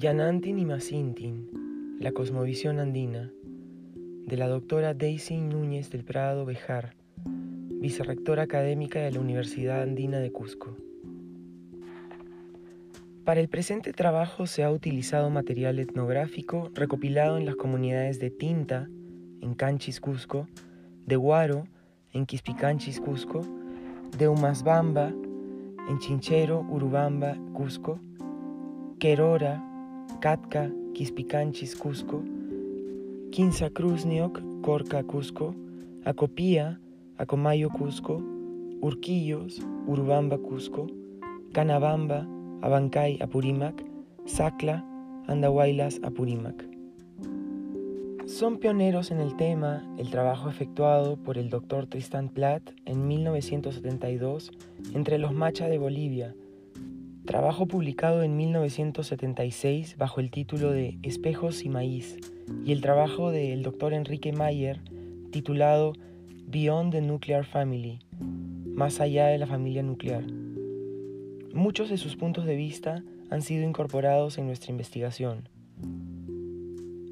Yanantin y Masintin, la cosmovisión andina, de la doctora Daisy Núñez del Prado Bejar, vicerrectora académica de la Universidad Andina de Cusco. Para el presente trabajo se ha utilizado material etnográfico recopilado en las comunidades de Tinta, en Canchis, Cusco, de Guaro, en Quispicanchis, Cusco, de Umasbamba, en Chinchero, Urubamba, Cusco, Querora, Catca, Quispicanchis, Cusco, Quinza Cruzniok, Corca, Cusco, Acopía, Acomayo, Cusco, Urquillos, Urubamba, Cusco, Canabamba, Abancay, Apurímac, Sacla, Andahuaylas, Apurímac. Son pioneros en el tema el trabajo efectuado por el doctor Tristan Platt en 1972 entre los Macha de Bolivia, trabajo publicado en 1976 bajo el título de Espejos y Maíz, y el trabajo del doctor Enrique Mayer titulado Beyond the Nuclear Family, más allá de la familia nuclear. Muchos de sus puntos de vista han sido incorporados en nuestra investigación.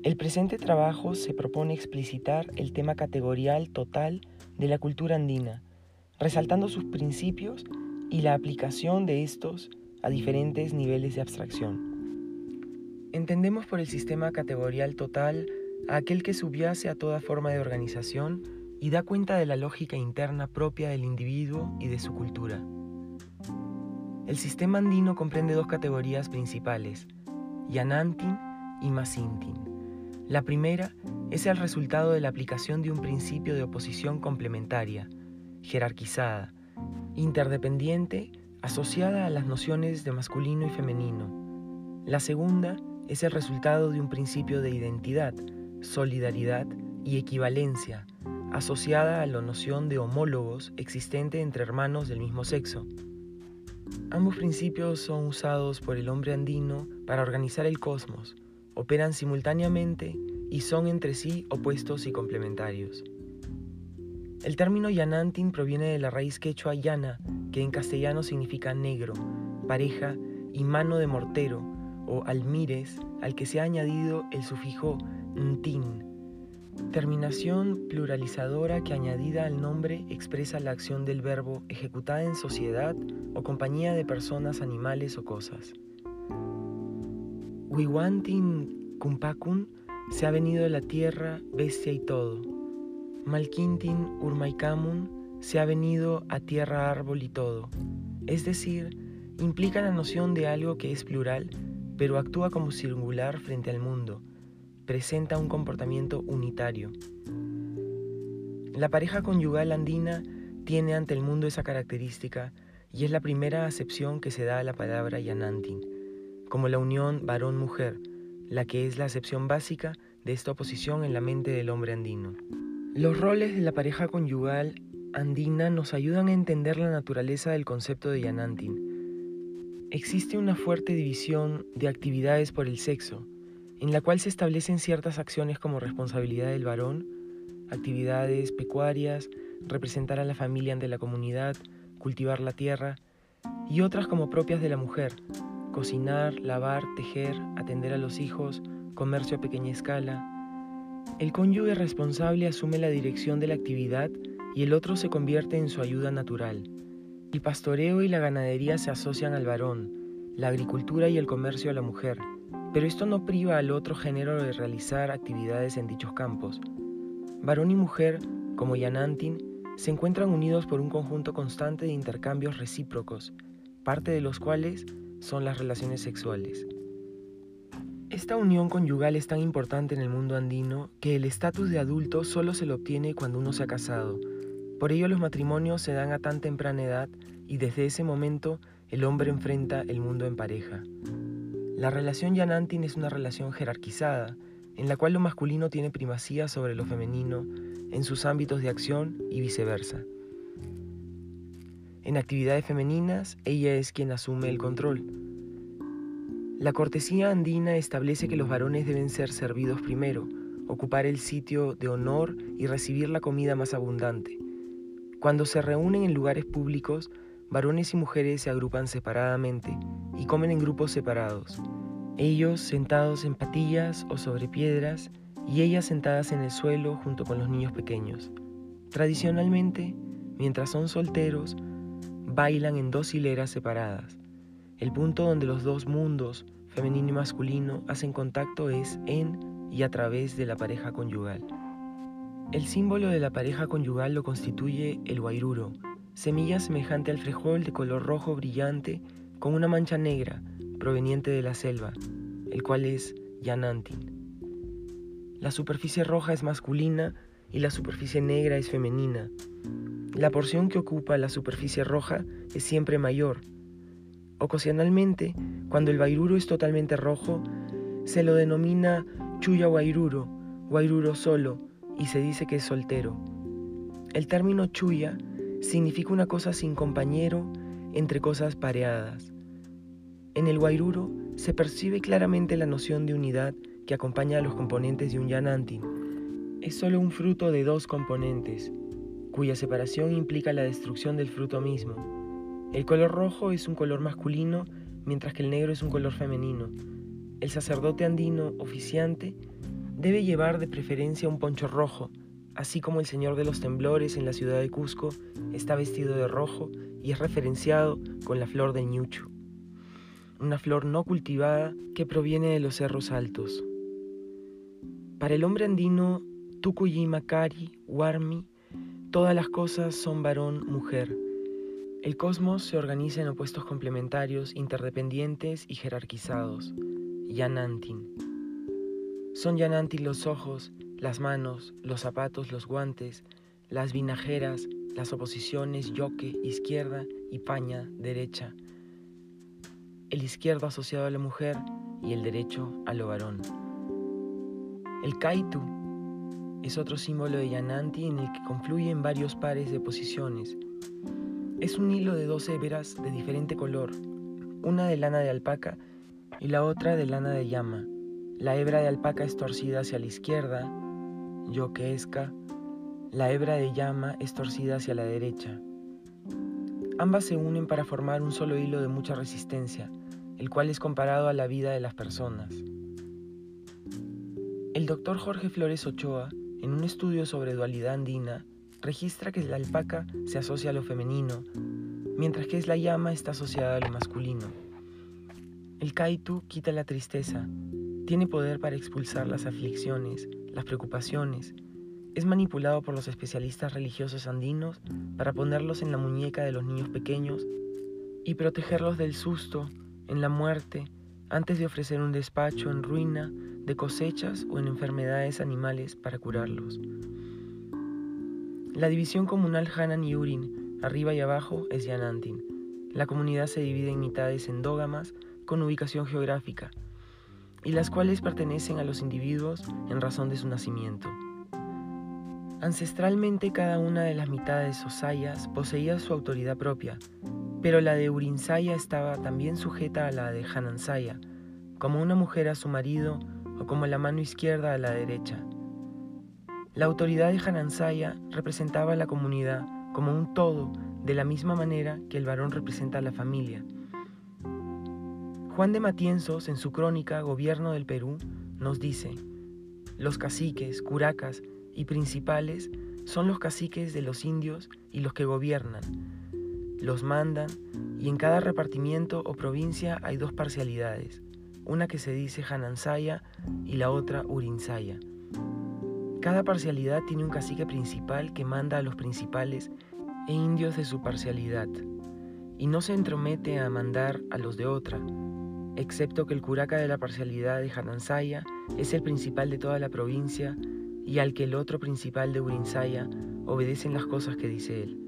El presente trabajo se propone explicitar el tema categorial total de la cultura andina, resaltando sus principios y la aplicación de estos a diferentes niveles de abstracción. Entendemos por el sistema categorial total a aquel que subyace a toda forma de organización y da cuenta de la lógica interna propia del individuo y de su cultura. El sistema andino comprende dos categorías principales, Yanantin y Masintin. La primera es el resultado de la aplicación de un principio de oposición complementaria, jerarquizada, interdependiente, asociada a las nociones de masculino y femenino. La segunda es el resultado de un principio de identidad, solidaridad y equivalencia, asociada a la noción de homólogos existente entre hermanos del mismo sexo. Ambos principios son usados por el hombre andino para organizar el cosmos, operan simultáneamente y son entre sí opuestos y complementarios. El término yanantin proviene de la raíz quechua yana, que en castellano significa negro, pareja y mano de mortero, o almires, al que se ha añadido el sufijo ntin, terminación pluralizadora que añadida al nombre expresa la acción del verbo ejecutada en sociedad o compañía de personas, animales o cosas. Wiwantin kumpakun se ha venido de la tierra, bestia y todo. Malkintin urmaikamun se ha venido a tierra, árbol y todo. Es decir, implica la noción de algo que es plural, pero actúa como singular frente al mundo, presenta un comportamiento unitario. La pareja conyugal andina tiene ante el mundo esa característica y es la primera acepción que se da a la palabra yanantin, como la unión varón-mujer, la que es la acepción básica de esta oposición en la mente del hombre andino. Los roles de la pareja conyugal andina nos ayudan a entender la naturaleza del concepto de yanantin. Existe una fuerte división de actividades por el sexo, en la cual se establecen ciertas acciones como responsabilidad del varón, actividades pecuarias, representar a la familia ante la comunidad, cultivar la tierra, y otras como propias de la mujer, cocinar, lavar, tejer, atender a los hijos, comercio a pequeña escala. El cónyuge responsable asume la dirección de la actividad y el otro se convierte en su ayuda natural. El pastoreo y la ganadería se asocian al varón, la agricultura y el comercio a la mujer, pero esto no priva al otro género de realizar actividades en dichos campos. Varón y mujer, como Yanantin, se encuentran unidos por un conjunto constante de intercambios recíprocos, parte de los cuales son las relaciones sexuales. Esta unión conyugal es tan importante en el mundo andino que el estatus de adulto solo se lo obtiene cuando uno se ha casado. Por ello los matrimonios se dan a tan temprana edad y desde ese momento el hombre enfrenta el mundo en pareja. La relación Yanantin es una relación jerarquizada, en la cual lo masculino tiene primacía sobre lo femenino en sus ámbitos de acción y viceversa. En actividades femeninas, ella es quien asume el control. La cortesía andina establece que los varones deben ser servidos primero, ocupar el sitio de honor y recibir la comida más abundante. Cuando se reúnen en lugares públicos, varones y mujeres se agrupan separadamente y comen en grupos separados. ellos sentados en patillas o sobre piedras y ellas sentadas en el suelo junto con los niños pequeños. Tradicionalmente, mientras son solteros, bailan en dos hileras separadas. El punto donde los dos mundos, femenino y masculino, hacen contacto es en y a través de la pareja conyugal. El símbolo de la pareja conyugal lo constituye el guairuro, semilla semejante al frijol de color rojo brillante con una mancha negra proveniente de la selva, el cual es Yanantin. La superficie roja es masculina y la superficie negra es femenina. La porción que ocupa la superficie roja es siempre mayor. Ocasionalmente, cuando el guairuro es totalmente rojo, se lo denomina chuya guairuro, guairuro solo, y se dice que es soltero. El término chuya significa una cosa sin compañero entre cosas pareadas. En el guairuro se percibe claramente la noción de unidad que acompaña a los componentes de un yanantin. Es solo un fruto de dos componentes, cuya separación implica la destrucción del fruto mismo. El color rojo es un color masculino, mientras que el negro es un color femenino. El sacerdote andino oficiante debe llevar de preferencia un poncho rojo, así como el Señor de los Temblores en la ciudad de Cusco está vestido de rojo y es referenciado con la flor del ñuchu, una flor no cultivada que proviene de los cerros altos. Para el hombre andino, Tukuyi Makari, Warmi, todas las cosas son varón-mujer. El cosmos se organiza en opuestos complementarios, interdependientes y jerarquizados. Yanantin. Son Yananti los ojos, las manos, los zapatos, los guantes, las vinajeras, las oposiciones, yoke, izquierda y paña, derecha. El izquierdo asociado a la mujer y el derecho a lo varón. El kaitu es otro símbolo de Yananti en el que confluyen varios pares de posiciones. Es un hilo de dos hebras de diferente color, una de lana de alpaca y la otra de lana de llama. La hebra de alpaca es torcida hacia la izquierda, yoquesca. La hebra de llama es torcida hacia la derecha. Ambas se unen para formar un solo hilo de mucha resistencia, el cual es comparado a la vida de las personas. El doctor Jorge Flores Ochoa, en un estudio sobre dualidad andina, registra que la alpaca se asocia a lo femenino, mientras que la llama está asociada a lo masculino. El kaitu quita la tristeza, tiene poder para expulsar las aflicciones, las preocupaciones. Es manipulado por los especialistas religiosos andinos para ponerlos en la muñeca de los niños pequeños y protegerlos del susto, en la muerte, antes de ofrecer un despacho en ruina de cosechas o en enfermedades animales para curarlos. La división comunal Hanan y Urin, arriba y abajo, es Yanantin. La comunidad se divide en mitades endógamas con ubicación geográfica, y las cuales pertenecen a los individuos en razón de su nacimiento. Ancestralmente cada una de las mitades o sayas poseía su autoridad propia, pero la de Urinsaya estaba también sujeta a la de Hanansaya, como una mujer a su marido o como la mano izquierda a la derecha. La autoridad de Hanansaya representaba a la comunidad como un todo, de la misma manera que el varón representa a la familia. Juan de Matienzos, en su crónica Gobierno del Perú, nos dice, los caciques, curacas y principales son los caciques de los indios y los que gobiernan. Los mandan y en cada repartimiento o provincia hay dos parcialidades, una que se dice Hanansaya y la otra Urinsaya. Cada parcialidad tiene un cacique principal que manda a los principales e indios de su parcialidad, y no se entromete a mandar a los de otra, excepto que el curaca de la parcialidad de Hanansaya es el principal de toda la provincia y al que el otro principal de Urinsaya obedecen las cosas que dice él.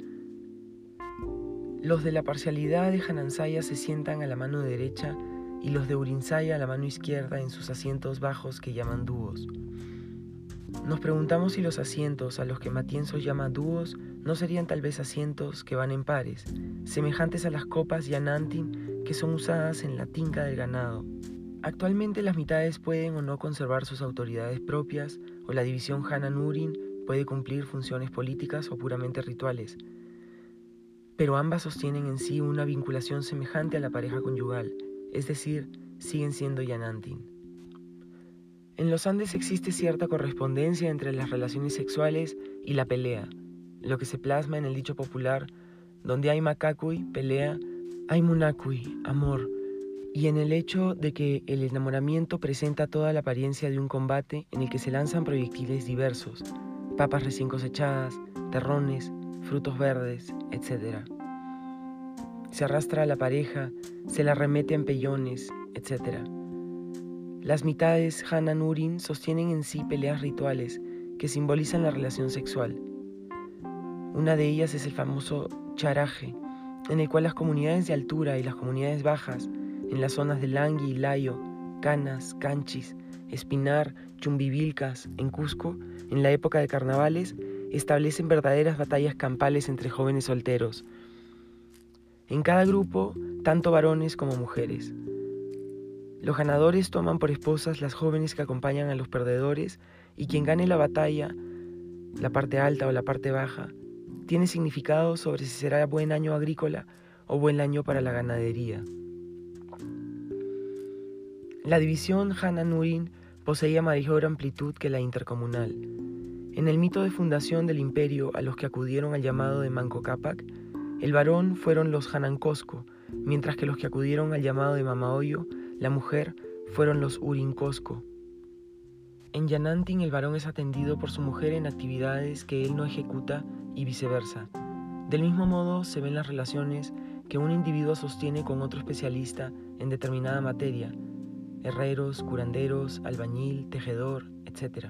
Los de la parcialidad de Hanansaya se sientan a la mano derecha y los de Urinsaya a la mano izquierda en sus asientos bajos que llaman dúos. Nos preguntamos si los asientos a los que Matienzos llama dúos no serían tal vez asientos que van en pares, semejantes a las copas yanantin que son usadas en la tinca del ganado. Actualmente las mitades pueden o no conservar sus autoridades propias o la división Hanan-Urin puede cumplir funciones políticas o puramente rituales, pero ambas sostienen en sí una vinculación semejante a la pareja conyugal, es decir, siguen siendo Yanantin. En los Andes existe cierta correspondencia entre las relaciones sexuales y la pelea, lo que se plasma en el dicho popular, donde hay macacuy, pelea, hay munacuy, amor, y en el hecho de que el enamoramiento presenta toda la apariencia de un combate en el que se lanzan proyectiles diversos, papas recién cosechadas, terrones, frutos verdes, etc. Se arrastra a la pareja, se la remete en pellones, etc. Las mitades Hananurin sostienen en sí peleas rituales que simbolizan la relación sexual. Una de ellas es el famoso charaje, en el cual las comunidades de altura y las comunidades bajas en las zonas de Langui Layo, Canas, Canchis, Espinar, Chumbivilcas, en Cusco, en la época de carnavales, establecen verdaderas batallas campales entre jóvenes solteros. En cada grupo, tanto varones como mujeres. Los ganadores toman por esposas las jóvenes que acompañan a los perdedores y quien gane la batalla, la parte alta o la parte baja, tiene significado sobre si será buen año agrícola o buen año para la ganadería. La división Hananurin poseía mayor amplitud que la intercomunal. En el mito de fundación del imperio a los que acudieron al llamado de Manco Cápac, el varón fueron los Hanancosco, mientras que los que acudieron al llamado de Mamaoyo, la mujer, fueron los Urincosco. En Yanantin el varón es atendido por su mujer en actividades que él no ejecuta y viceversa. Del mismo modo se ven las relaciones que un individuo sostiene con otro especialista en determinada materia, herreros, curanderos, albañil, tejedor, etc.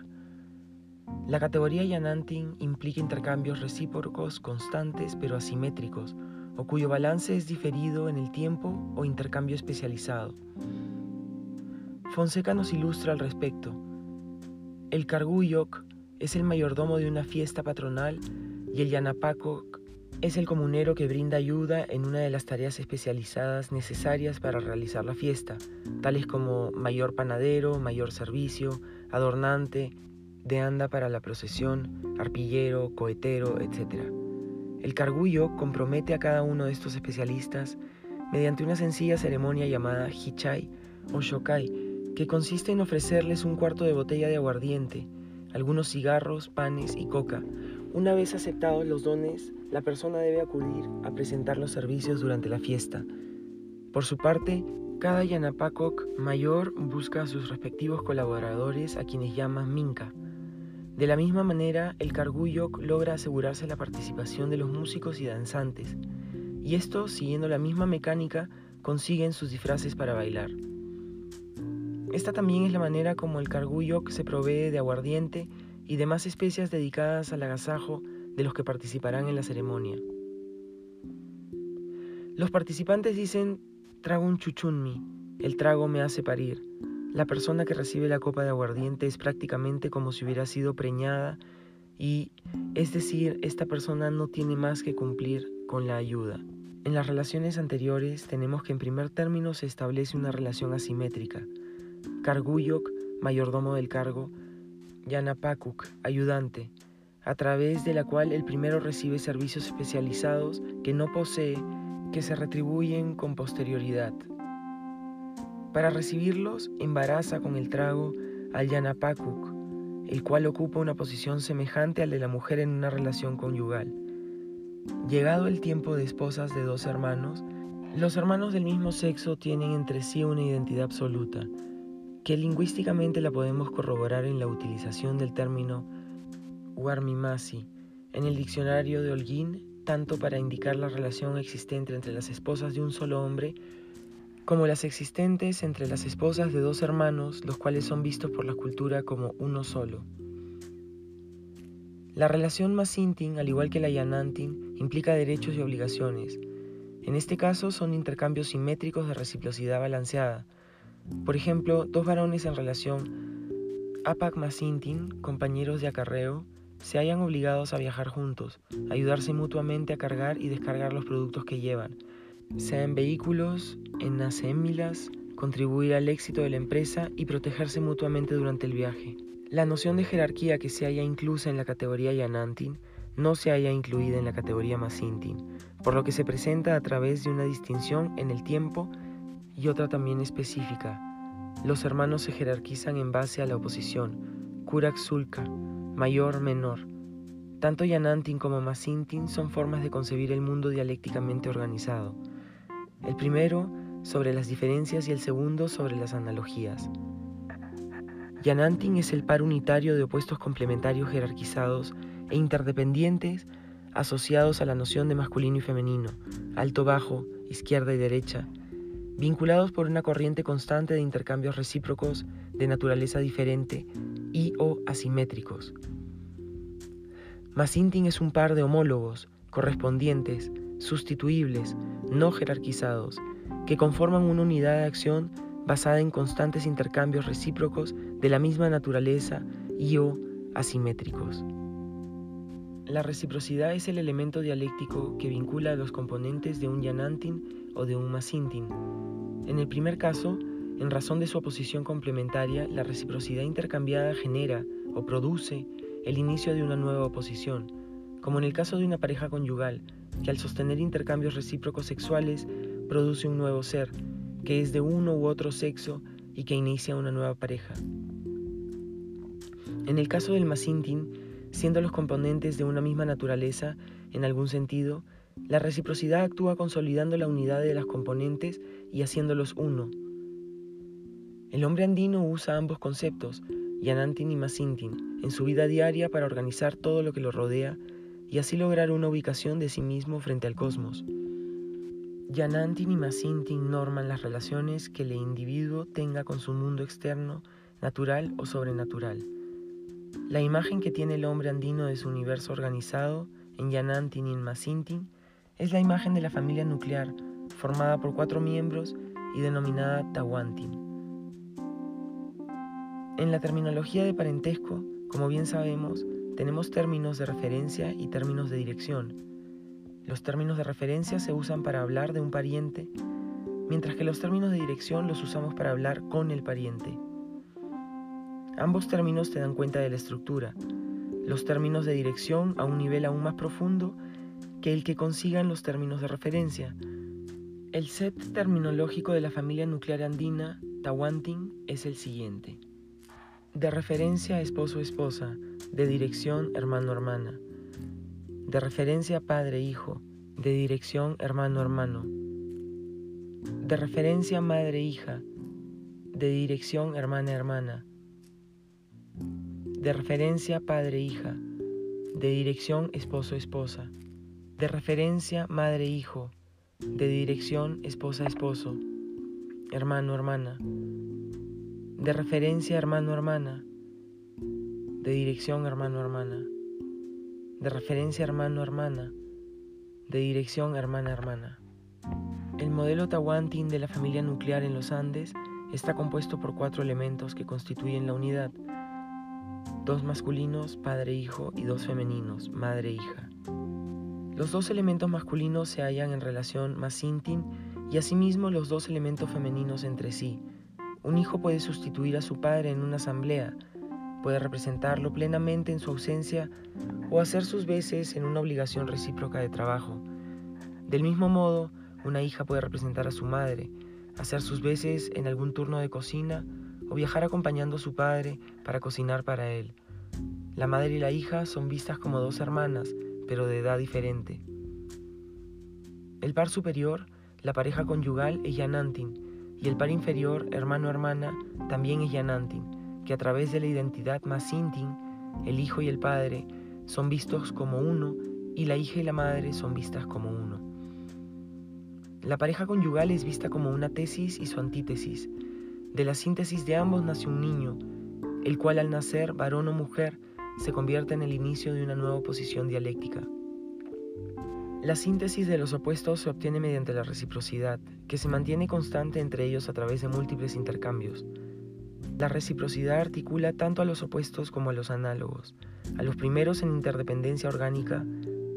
La categoría Yanantin implica intercambios recíprocos constantes pero asimétricos, o cuyo balance es diferido en el tiempo o intercambio especializado. Fonseca nos ilustra al respecto. El Carguyok es el mayordomo de una fiesta patronal y el Yanapakok es el comunero que brinda ayuda en una de las tareas especializadas necesarias para realizar la fiesta, tales como mayor panadero, mayor servicio, adornante, de anda para la procesión, arpillero, cohetero, etc. El cargullo compromete a cada uno de estos especialistas mediante una sencilla ceremonia llamada hichai o shokai, que consiste en ofrecerles un cuarto de botella de aguardiente, algunos cigarros, panes y coca. Una vez aceptados los dones, la persona debe acudir a presentar los servicios durante la fiesta. Por su parte, cada Yanapakok mayor busca a sus respectivos colaboradores a quienes llama Minka. De la misma manera, el Karguyok logra asegurarse la participación de los músicos y danzantes, y estos, siguiendo la misma mecánica, consiguen sus disfraces para bailar. Esta también es la manera como el Karguyok se provee de aguardiente y demás especias dedicadas al agasajo de los que participarán en la ceremonia. Los participantes dicen, trago un chuchunmi, el trago me hace parir. La persona que recibe la copa de aguardiente es prácticamente como si hubiera sido preñada y, es decir, esta persona no tiene más que cumplir con la ayuda. En las relaciones anteriores tenemos que en primer término se establece una relación asimétrica. Carguyok, mayordomo del cargo, Yanapakuk, ayudante, a través de la cual el primero recibe servicios especializados que no posee, que se retribuyen con posterioridad. Para recibirlos, embaraza con el trago al Yanapakuk, el cual ocupa una posición semejante al de la mujer en una relación conyugal. Llegado el tiempo de esposas de dos hermanos, los hermanos del mismo sexo tienen entre sí una identidad absoluta, que lingüísticamente la podemos corroborar en la utilización del término Warmimasi en el diccionario de Holguín, tanto para indicar la relación existente entre las esposas de un solo hombre, como las existentes entre las esposas de dos hermanos, los cuales son vistos por la cultura como uno solo. La relación Masintin, al igual que la Yanantin, implica derechos y obligaciones. En este caso son intercambios simétricos de reciprocidad balanceada. Por ejemplo, dos varones en relación Apak Masintin, compañeros de acarreo, se hayan obligados a viajar juntos, ayudarse mutuamente a cargar y descargar los productos que llevan, sea en vehículos, en acémilas, contribuir al éxito de la empresa y protegerse mutuamente durante el viaje. La noción de jerarquía que se haya inclusa en la categoría Yanantin no se haya incluida en la categoría Masintin, por lo que se presenta a través de una distinción en el tiempo y otra también específica. Los hermanos se jerarquizan en base a la oposición, Kurak-Sulka, mayor-menor. Tanto Yanantin como Masintin son formas de concebir el mundo dialécticamente organizado. El primero sobre las diferencias y el segundo sobre las analogías. Yanantin es el par unitario de opuestos complementarios jerarquizados e interdependientes asociados a la noción de masculino y femenino, alto-bajo, izquierda y derecha, vinculados por una corriente constante de intercambios recíprocos de naturaleza diferente y o asimétricos. Masintin es un par de homólogos, correspondientes, sustituibles, no jerarquizados, que conforman una unidad de acción basada en constantes intercambios recíprocos de la misma naturaleza y o asimétricos. La reciprocidad es el elemento dialéctico que vincula a los componentes de un yanantin o de un masintin. En el primer caso, en razón de su oposición complementaria, la reciprocidad intercambiada genera o produce el inicio de una nueva oposición, como en el caso de una pareja conyugal, que al sostener intercambios recíprocos sexuales produce un nuevo ser, que es de uno u otro sexo y que inicia una nueva pareja. En el caso del masintin, siendo los componentes de una misma naturaleza, en algún sentido, la reciprocidad actúa consolidando la unidad de las componentes y haciéndolos uno. El hombre andino usa ambos conceptos, Yanantin y Masintin, en su vida diaria para organizar todo lo que lo rodea y así lograr una ubicación de sí mismo frente al cosmos. Yanantin y Masintin norman las relaciones que el individuo tenga con su mundo externo, natural o sobrenatural. La imagen que tiene el hombre andino de su universo organizado en Yanantin y en Masintin es la imagen de la familia nuclear formada por cuatro miembros y denominada Tawantin. En la terminología de parentesco, como bien sabemos, tenemos términos de referencia y términos de dirección. Los términos de referencia se usan para hablar de un pariente, mientras que los términos de dirección los usamos para hablar con el pariente. Ambos términos te dan cuenta de la estructura, los términos de dirección a un nivel aún más profundo que el que consigan los términos de referencia. El set terminológico de la familia nuclear andina, Tawantin, es el siguiente. De referencia esposo-esposa, de dirección hermano-hermana. De referencia padre-hijo, de dirección hermano-hermano. De referencia madre-hija, de dirección hermana-hermana de referencia padre-hija, de dirección esposo-esposa, de referencia madre-hijo, de dirección esposa-esposo, hermano-hermana, de referencia hermano-hermana, de dirección hermano-hermana, de referencia hermano-hermana, de dirección hermana-hermana. El modelo Tawantin de la familia nuclear en los Andes está compuesto por cuatro elementos que constituyen la unidad dos masculinos, padre-hijo, y dos femeninos, madre-hija. Los dos elementos masculinos se hallan en relación más íntima y asimismo los dos elementos femeninos entre sí. Un hijo puede sustituir a su padre en una asamblea, puede representarlo plenamente en su ausencia o hacer sus veces en una obligación recíproca de trabajo. Del mismo modo, una hija puede representar a su madre, hacer sus veces en algún turno de cocina o viajar acompañando a su padre para cocinar para él. La madre y la hija son vistas como dos hermanas, pero de edad diferente. El par superior, la pareja conyugal, es Yanantin, y el par inferior, hermano-hermana, también es Yanantin, que a través de la identidad Masintin, el hijo y el padre son vistos como uno y la hija y la madre son vistas como uno. La pareja conyugal es vista como una tesis y su antítesis, de la síntesis de ambos nace un niño, el cual al nacer, varón o mujer, se convierte en el inicio de una nueva posición dialéctica. La síntesis de los opuestos se obtiene mediante la reciprocidad, que se mantiene constante entre ellos a través de múltiples intercambios. La reciprocidad articula tanto a los opuestos como a los análogos, a los primeros en interdependencia orgánica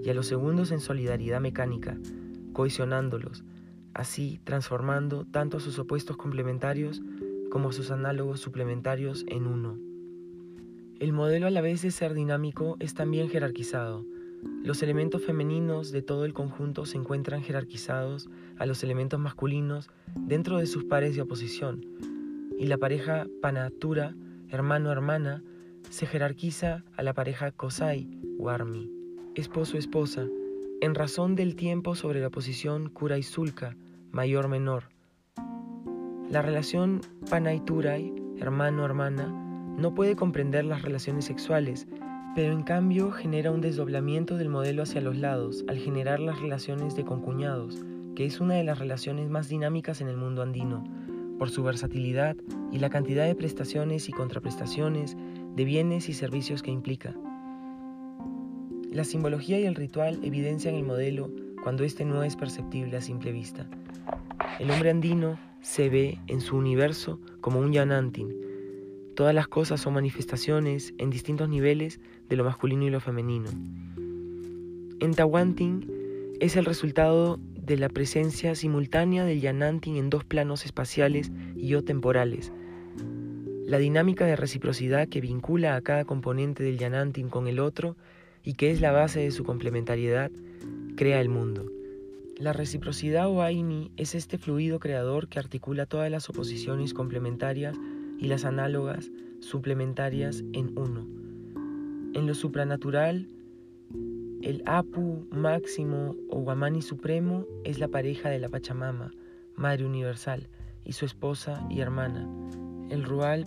y a los segundos en solidaridad mecánica, cohesionándolos, así transformando tanto a sus opuestos complementarios como sus análogos suplementarios en uno. El modelo a la vez de ser dinámico es también jerarquizado. Los elementos femeninos de todo el conjunto se encuentran jerarquizados a los elementos masculinos dentro de sus pares de oposición, y la pareja panatura, hermano-hermana, se jerarquiza a la pareja kosai o armi, esposo-esposa, en razón del tiempo sobre la posición cura y mayor-menor. La relación panaiturai, hermano-hermana, no puede comprender las relaciones sexuales, pero en cambio genera un desdoblamiento del modelo hacia los lados al generar las relaciones de concuñados, que es una de las relaciones más dinámicas en el mundo andino, por su versatilidad y la cantidad de prestaciones y contraprestaciones, de bienes y servicios que implica. La simbología y el ritual evidencian el modelo cuando éste no es perceptible a simple vista. El hombre andino se ve en su universo como un yanantin. Todas las cosas son manifestaciones en distintos niveles de lo masculino y lo femenino. En Tawantin es el resultado de la presencia simultánea del yanantin en dos planos espaciales y o temporales. La dinámica de reciprocidad que vincula a cada componente del yanantin con el otro y que es la base de su complementariedad, crea el mundo. La reciprocidad o Aini es este fluido creador que articula todas las oposiciones complementarias y las análogas suplementarias en uno. En lo supranatural, el Apu máximo o Guamani supremo es la pareja de la Pachamama, Madre Universal, y su esposa y hermana. El Rual,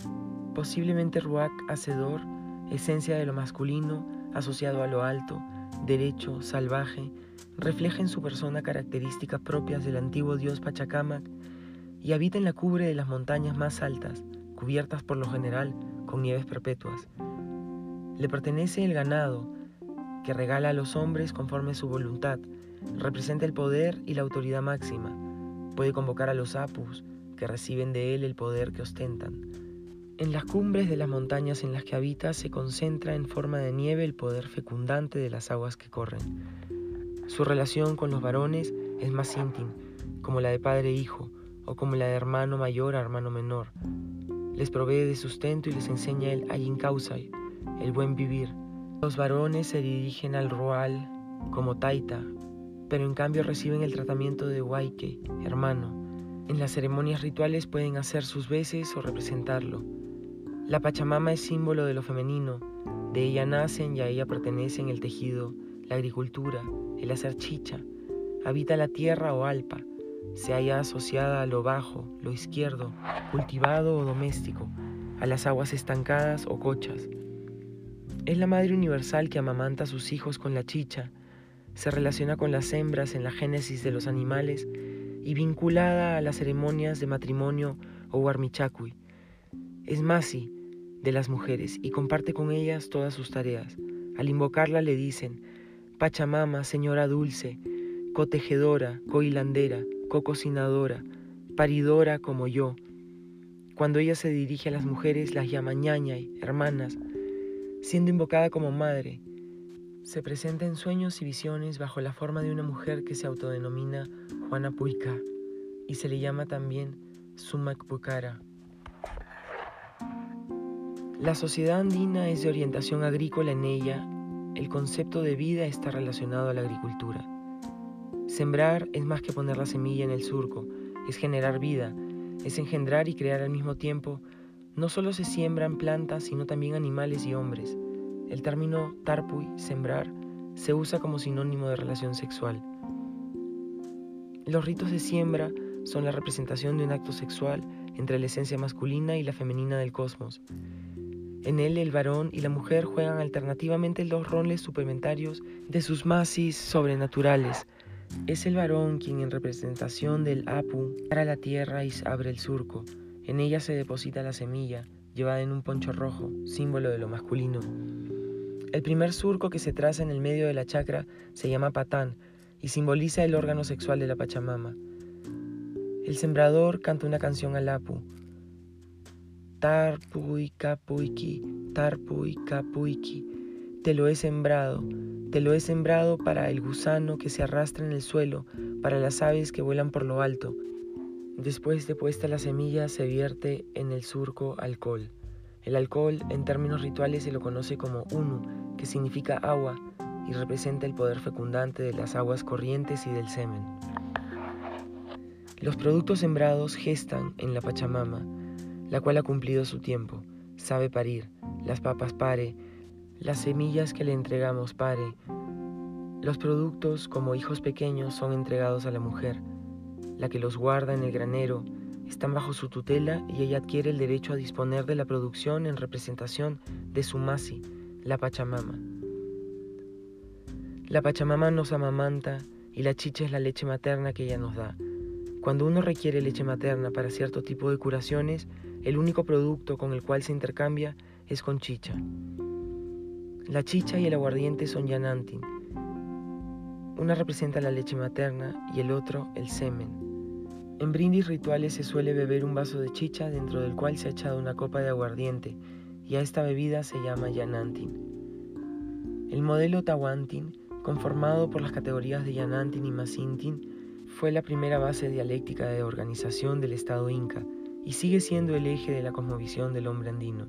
posiblemente Ruak hacedor, esencia de lo masculino, asociado a lo alto, derecho, salvaje, refleja en su persona características propias del antiguo dios Pachacamac y habita en la cubre de las montañas más altas, cubiertas por lo general con nieves perpetuas. Le pertenece el ganado, que regala a los hombres conforme su voluntad, representa el poder y la autoridad máxima, puede convocar a los apus, que reciben de él el poder que ostentan. En las cumbres de las montañas en las que habita se concentra en forma de nieve el poder fecundante de las aguas que corren. Su relación con los varones es más íntima, como la de padre e hijo, o como la de hermano mayor a hermano menor. Les provee de sustento y les enseña el ayin causai, el buen vivir. Los varones se dirigen al roal como taita, pero en cambio reciben el tratamiento de waike, hermano. En las ceremonias rituales pueden hacer sus veces o representarlo. La Pachamama es símbolo de lo femenino, de ella nacen y a ella pertenecen el tejido, la agricultura, el hacer chicha, habita la tierra o alpa, se halla asociada a lo bajo, lo izquierdo, cultivado o doméstico, a las aguas estancadas o cochas. Es la madre universal que amamanta a sus hijos con la chicha, se relaciona con las hembras en la génesis de los animales y vinculada a las ceremonias de matrimonio o warmichacui. Es Masi, de las mujeres y comparte con ellas todas sus tareas. Al invocarla le dicen, Pachamama, señora dulce, cotejedora, cohilandera, cococinadora, paridora como yo. Cuando ella se dirige a las mujeres las llama ñañay, hermanas, siendo invocada como madre. Se presenta en sueños y visiones bajo la forma de una mujer que se autodenomina Juana Puica y se le llama también Sumac Pucara. La sociedad andina es de orientación agrícola en ella, el concepto de vida está relacionado a la agricultura. Sembrar es más que poner la semilla en el surco, es generar vida, es engendrar y crear al mismo tiempo. No solo se siembran plantas, sino también animales y hombres. El término tarpui, sembrar, se usa como sinónimo de relación sexual. Los ritos de siembra son la representación de un acto sexual entre la esencia masculina y la femenina del cosmos. En él el varón y la mujer juegan alternativamente los roles suplementarios de sus masis sobrenaturales. Es el varón quien en representación del Apu para la tierra y abre el surco. En ella se deposita la semilla, llevada en un poncho rojo, símbolo de lo masculino. El primer surco que se traza en el medio de la chacra se llama patán y simboliza el órgano sexual de la Pachamama. El sembrador canta una canción al Apu, Tarpui capuiki, tarpui capuiki. Te lo he sembrado, te lo he sembrado para el gusano que se arrastra en el suelo, para las aves que vuelan por lo alto. Después de puesta la semilla se vierte en el surco alcohol. El alcohol en términos rituales se lo conoce como unu, que significa agua, y representa el poder fecundante de las aguas corrientes y del semen. Los productos sembrados gestan en la Pachamama, la cual ha cumplido su tiempo, sabe parir, las papas pare, las semillas que le entregamos pare, los productos como hijos pequeños son entregados a la mujer, la que los guarda en el granero, están bajo su tutela y ella adquiere el derecho a disponer de la producción en representación de su masi, la Pachamama. La Pachamama nos amamanta y la chicha es la leche materna que ella nos da. Cuando uno requiere leche materna para cierto tipo de curaciones, el único producto con el cual se intercambia es con chicha. La chicha y el aguardiente son yanantin. Una representa la leche materna y el otro el semen. En brindis rituales se suele beber un vaso de chicha dentro del cual se ha echado una copa de aguardiente y a esta bebida se llama yanantin. El modelo Tawantin conformado por las categorías de Yanantin y Masintin, fue la primera base dialéctica de organización del Estado inca y sigue siendo el eje de la cosmovisión del hombre andino.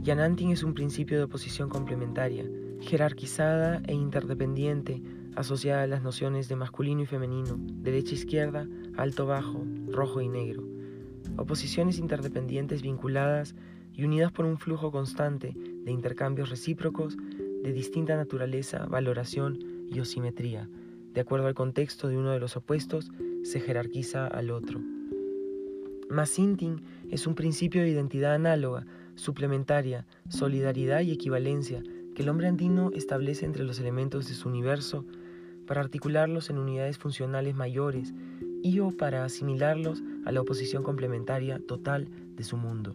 Yanantin es un principio de oposición complementaria, jerarquizada e interdependiente, asociada a las nociones de masculino y femenino, derecha-izquierda, e alto-bajo, rojo y negro. Oposiciones interdependientes vinculadas y unidas por un flujo constante de intercambios recíprocos de distinta naturaleza, valoración y osimetría. De acuerdo al contexto de uno de los opuestos, se jerarquiza al otro. Masintin es un principio de identidad análoga, suplementaria, solidaridad y equivalencia que el hombre andino establece entre los elementos de su universo para articularlos en unidades funcionales mayores y o para asimilarlos a la oposición complementaria total de su mundo.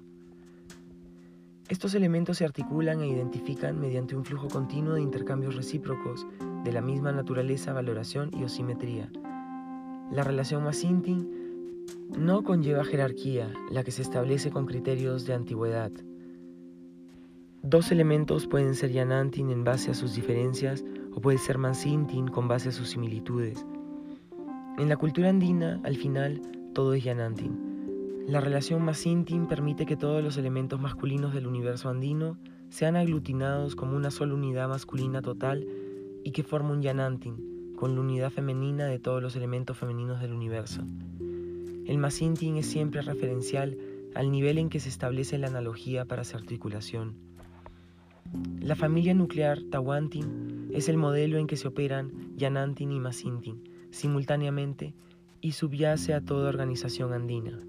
Estos elementos se articulan e identifican mediante un flujo continuo de intercambios recíprocos de la misma naturaleza, valoración y osimetría. La relación más íntima no conlleva jerarquía, la que se establece con criterios de antigüedad. Dos elementos pueden ser yanantin en base a sus diferencias o puede ser mansintin con base a sus similitudes. En la cultura andina, al final, todo es yanantin. La relación más íntima permite que todos los elementos masculinos del universo andino sean aglutinados como una sola unidad masculina total y que forma un yanantin, con la unidad femenina de todos los elementos femeninos del universo. El masintin es siempre referencial al nivel en que se establece la analogía para su articulación. La familia nuclear Tawantin es el modelo en que se operan Yanantin y Masintin simultáneamente y subyace a toda organización andina.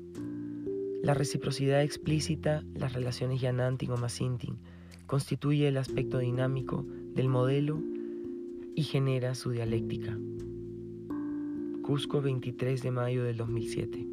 La reciprocidad explícita, las relaciones Yanantin o Masintin, constituye el aspecto dinámico del modelo y genera su dialéctica. Cusco 23 de mayo del 2007.